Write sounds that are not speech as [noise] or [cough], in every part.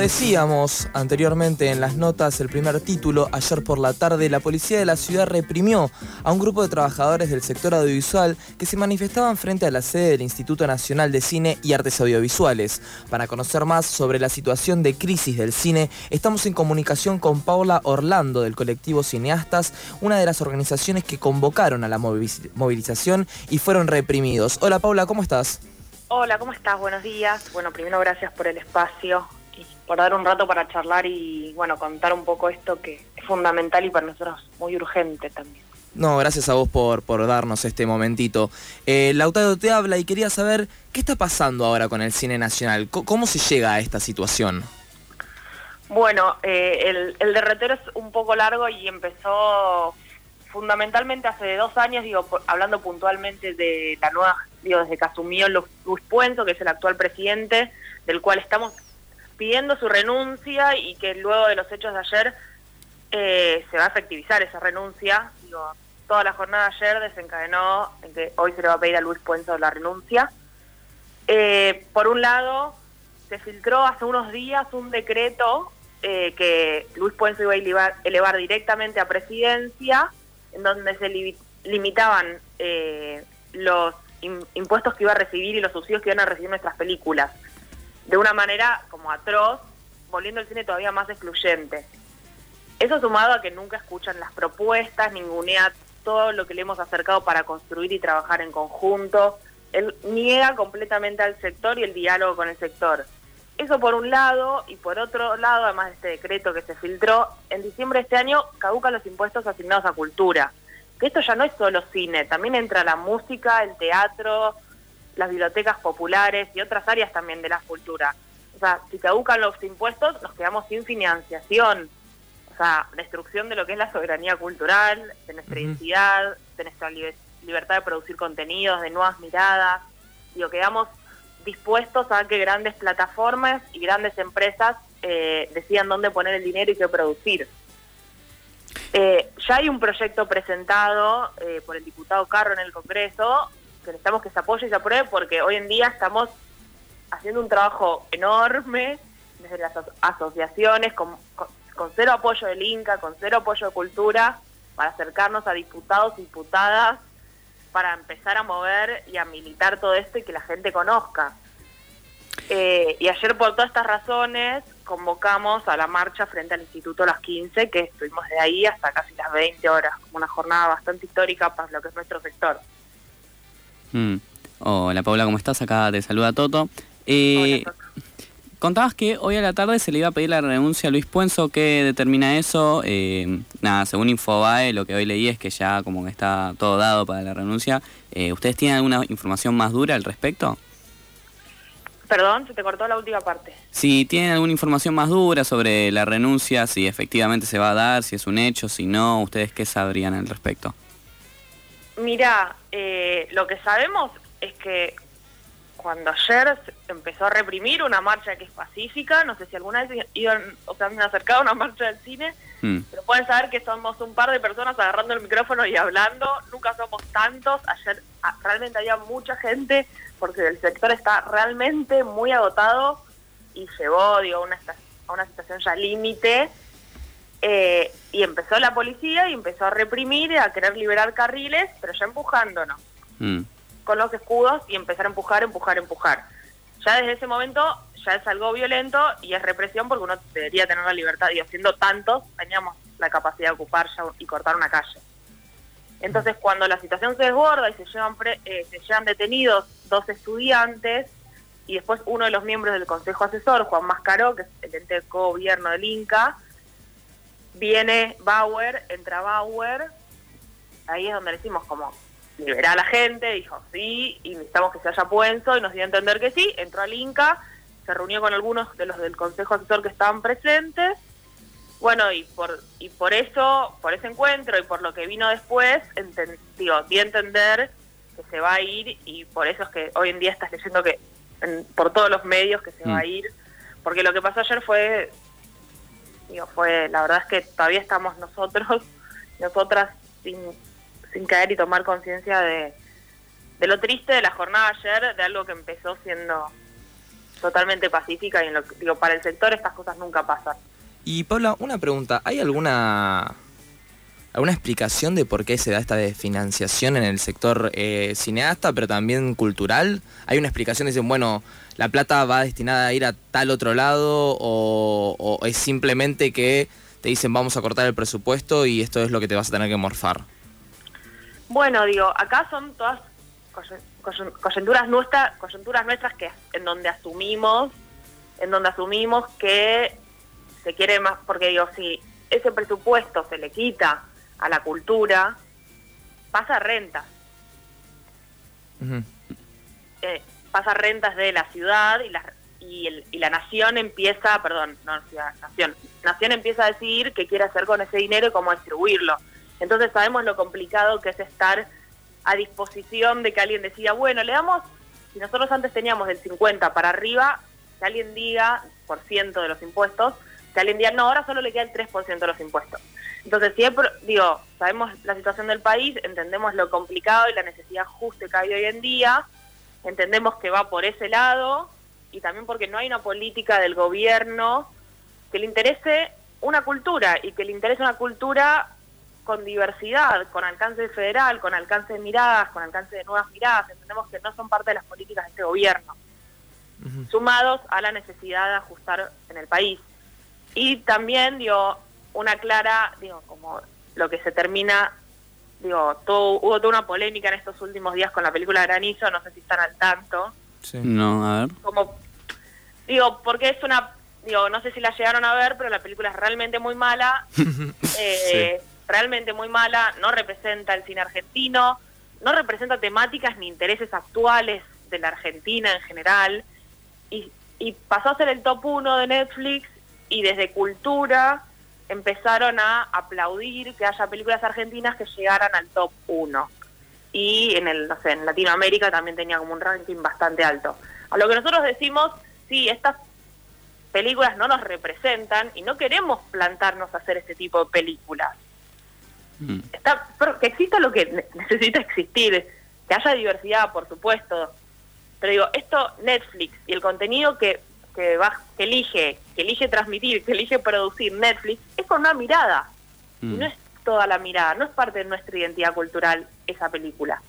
Decíamos anteriormente en las notas, el primer título, ayer por la tarde, la policía de la ciudad reprimió a un grupo de trabajadores del sector audiovisual que se manifestaban frente a la sede del Instituto Nacional de Cine y Artes Audiovisuales. Para conocer más sobre la situación de crisis del cine, estamos en comunicación con Paula Orlando del colectivo Cineastas, una de las organizaciones que convocaron a la movilización y fueron reprimidos. Hola Paula, ¿cómo estás? Hola, ¿cómo estás? Buenos días. Bueno, primero gracias por el espacio por dar un rato para charlar y bueno, contar un poco esto que es fundamental y para nosotros muy urgente también. No, gracias a vos por, por darnos este momentito. Eh, Lautaro te habla y quería saber qué está pasando ahora con el cine nacional. ¿Cómo, se llega a esta situación? Bueno, eh, el, el derretero es un poco largo y empezó fundamentalmente hace dos años, digo, hablando puntualmente de la nueva, digo, desde que asumió Luis Puento, que es el actual presidente, del cual estamos pidiendo su renuncia y que luego de los hechos de ayer eh, se va a efectivizar esa renuncia. Digo, toda la jornada de ayer desencadenó en que hoy se le va a pedir a Luis Puenzo la renuncia. Eh, por un lado, se filtró hace unos días un decreto eh, que Luis Puenzo iba a elevar, directamente a presidencia, en donde se limitaban los impuestos que iba a recibir y los subsidios que iban a recibir nuestras películas de una manera como atroz, volviendo el cine todavía más excluyente. Eso sumado a que nunca escuchan las propuestas, ningunea todo lo que le hemos acercado para construir y trabajar en conjunto. Él niega completamente al sector y el diálogo con el sector. Eso por un lado, y por otro lado, además de este decreto que se filtró, en diciembre de este año caducan los impuestos asignados a cultura. Que esto ya no es solo cine, también entra la música, el teatro, las bibliotecas populares y otras áreas también de la cultura. O sea, si caducan los impuestos, nos quedamos sin financiación. O sea, destrucción de lo que es la soberanía cultural, de nuestra identidad, de nuestra libertad de producir contenidos, de nuevas miradas. Digo, quedamos dispuestos a que grandes plataformas y grandes empresas eh, decidan dónde poner el dinero y qué producir. Eh, ya hay un proyecto presentado eh, por el diputado Carro en el Congreso que necesitamos que se apoye y se apruebe porque hoy en día estamos haciendo un trabajo enorme desde las asociaciones, con, cero apoyo del Inca, con cero apoyo de cultura, para acercarnos a diputados y diputadas, para empezar a mover y a militar todo esto y que la gente conozca. Eh, y ayer por todas estas razones convocamos a la marcha frente al Instituto a las 15, que estuvimos de ahí hasta casi las 20 horas, como una jornada bastante histórica para lo que es nuestro sector. Mm. Hola Paula, ¿cómo estás? Acá te saluda Toto. Eh, contabas que hoy a la tarde se le iba a pedir la renuncia a Luis Puenzo. ¿Qué determina eso? Eh, nada, según Infobae, lo que hoy leí es que ya como que está todo dado para la renuncia. Eh, ¿Ustedes tienen alguna información más dura al respecto? Perdón, se te cortó la última parte. Si tienen alguna información más dura sobre la renuncia, si efectivamente se va a dar, si es un hecho, si no, ¿ustedes qué sabrían al respecto? Mira, eh, lo que sabemos es que cuando ayer empezó a reprimir una marcha que es pacífica, no sé si alguna vez iban, o se han acercado a una marcha del cine, mm. pero pueden saber que somos un par de personas agarrando el micrófono y hablando, nunca somos tantos, ayer ah, realmente había mucha gente porque el sector está realmente muy agotado y llevó digo, una, a una situación ya límite eh, y empezó la policía y empezó a reprimir, a querer liberar carriles, pero ya empujándonos. Mm. Con los escudos y empezar a empujar, empujar, empujar. Ya desde ese momento ya es algo violento y es represión porque uno debería tener la libertad. Y haciendo tantos, teníamos la capacidad de ocupar ya y cortar una calle. Entonces, cuando la situación se desborda y se llevan, eh, se llevan detenidos dos estudiantes y después uno de los miembros del Consejo Asesor, Juan Mascaró, que es el ente de gobierno del Inca, viene Bauer, entra Bauer, ahí es donde decimos como liberar a la gente, dijo sí, y necesitamos que se haya puesto y nos dio a entender que sí, entró al Inca, se reunió con algunos de los del Consejo Asesor que estaban presentes, bueno, y por, y por eso, por ese encuentro y por lo que vino después, digo, di a entender que se va a ir y por eso es que hoy en día estás leyendo que por todos los medios que se va a Mm. ir, porque lo que pasó ayer fue, digo, fue, la verdad es que todavía estamos nosotros, [laughs] nosotras sin, caer y tomar conciencia de, de lo triste de la jornada ayer, de algo que empezó siendo totalmente pacífica y en lo, digo, para el sector estas cosas nunca pasan. Y Paula, una pregunta, ¿hay alguna alguna explicación de por qué se da esta desfinanciación en el sector eh, cineasta, pero también cultural? ¿Hay una explicación? Dicen, bueno, la plata va destinada a ir a tal otro lado o, es simplemente que te dicen vamos a cortar el presupuesto y esto es lo que te vas a tener que morfar? Bueno, digo, acá son todas coyun- coyun- coyunturas nuestras, coyunturas nuestras que en donde asumimos, en donde asumimos que se quiere más, porque digo, si ese presupuesto se le quita a la cultura, pasa rentas, eh, pasa rentas de la ciudad y la, y, el- y la nación empieza, perdón, no ciudad, nación, nación empieza a decidir qué quiere hacer con ese dinero y cómo distribuirlo. Entonces sabemos lo complicado que es estar a disposición de que alguien decida, bueno, le damos, si nosotros antes teníamos del 50 para arriba, que alguien diga, por ciento de los impuestos, que alguien diga, no, ahora solo le queda el 3% de los impuestos. Entonces, siempre, digo, sabemos la situación del país, entendemos lo complicado y la necesidad justa que hay hoy en día, entendemos que va por ese lado y también porque no hay una política del gobierno que le interese una cultura y que le interese una cultura con diversidad, con alcance federal, con alcance de miradas, con alcance de nuevas miradas. Entendemos que no son parte de las políticas de este gobierno, sumados a la necesidad de ajustar en el país. Y también, digo, una clara, digo, como lo que se termina, digo, todo, hubo toda una polémica en estos últimos días con la película Granizo, no sé si están al tanto Sí. No, a ver. como digo porque es una digo no sé si la llegaron a ver pero la película es realmente muy mala [laughs] eh, realmente muy mala no representa el cine argentino no representa temáticas ni intereses actuales de la Argentina en general y, y pasó a ser el top uno de Netflix y desde cultura empezaron a aplaudir que haya películas argentinas que llegaran al top uno. Y en el no sé en Latinoamérica también tenía como un ranking bastante alto. A lo que nosotros decimos sí estas películas no nos representan y no queremos plantarnos a hacer este tipo de películas. Mm. está pero que exista lo que ne- necesita existir que haya diversidad por supuesto. Pero digo esto Netflix y el contenido que que va que elige que elige transmitir que elige producir Netflix es con una mirada Mm. no es toda la mirada no es parte de nuestra identidad cultural esa película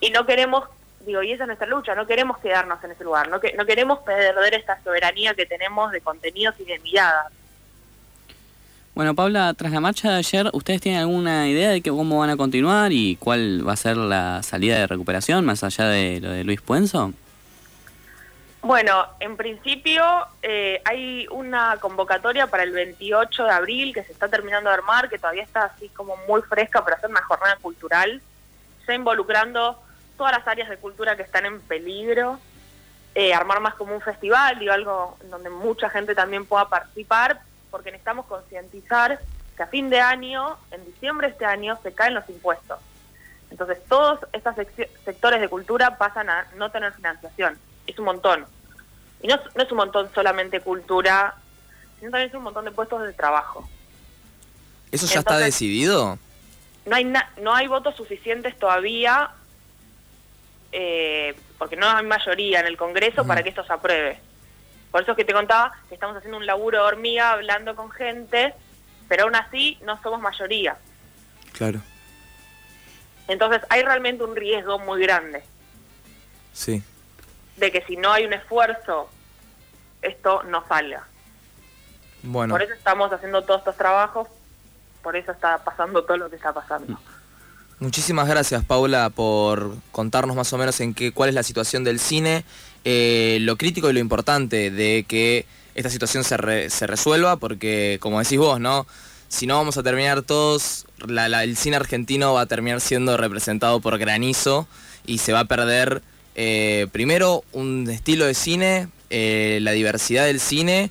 y no queremos digo y esa es nuestra lucha no queremos quedarnos en ese lugar no que no queremos perder esta soberanía que tenemos de contenidos y de miradas Bueno, Paula, tras la marcha de ayer, ¿ustedes tienen alguna idea de que cómo van a continuar y cuál va a ser la salida de recuperación más allá de lo de Luis Puenzo? Bueno, en principio eh, hay una convocatoria para el 28 de abril que se está terminando de armar, que todavía está así como muy fresca para hacer una jornada cultural, ya involucrando todas las áreas de cultura que están en peligro, eh, armar más como un festival, digo, algo donde mucha gente también pueda participar, porque necesitamos concientizar que a fin de año, en diciembre de este año, se caen los impuestos. Entonces todos estos sec- sectores de cultura pasan a no tener financiación. Es un montón. Y no, es- no es un montón solamente cultura, sino también es un montón de puestos de trabajo. ¿Eso ya está decidido? No hay, na- no hay votos suficientes todavía, eh, porque no hay mayoría en el Congreso para que esto se apruebe. Por eso es que te contaba que estamos haciendo un laburo de hormiga hablando con gente, pero aún así no somos mayoría. Claro, Entonces hay realmente un riesgo muy grande sí. De que si no hay un esfuerzo, esto no salga. Bueno, Por eso estamos haciendo todos estos trabajos, por eso está pasando todo lo que está pasando. muchísimas gracias Paula por contarnos más o menos en qué, cuál es la situación del cine, eh, lo crítico y lo importante de que esta situación se, re- se resuelva, porque como decís vos, ¿no? Si no vamos a terminar todos, la- la- el cine argentino va a terminar siendo representado por granizo y se va a perder eh, primero un estilo de cine, eh, la diversidad del cine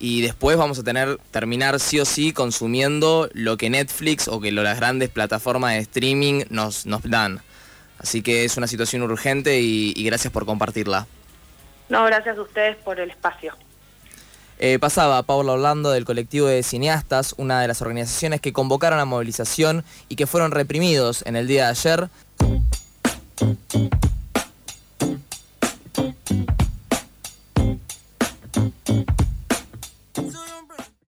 y después vamos a tener terminar sí o sí consumiendo lo que Netflix o que lo- las grandes plataformas de streaming nos, nos dan. Así que es una situación urgente y, gracias por compartirla. No, gracias a ustedes por el espacio. Eh, pasaba Paula Orlando del colectivo de cineastas, una de las organizaciones que convocaron a movilización y que fueron reprimidos en el día de ayer.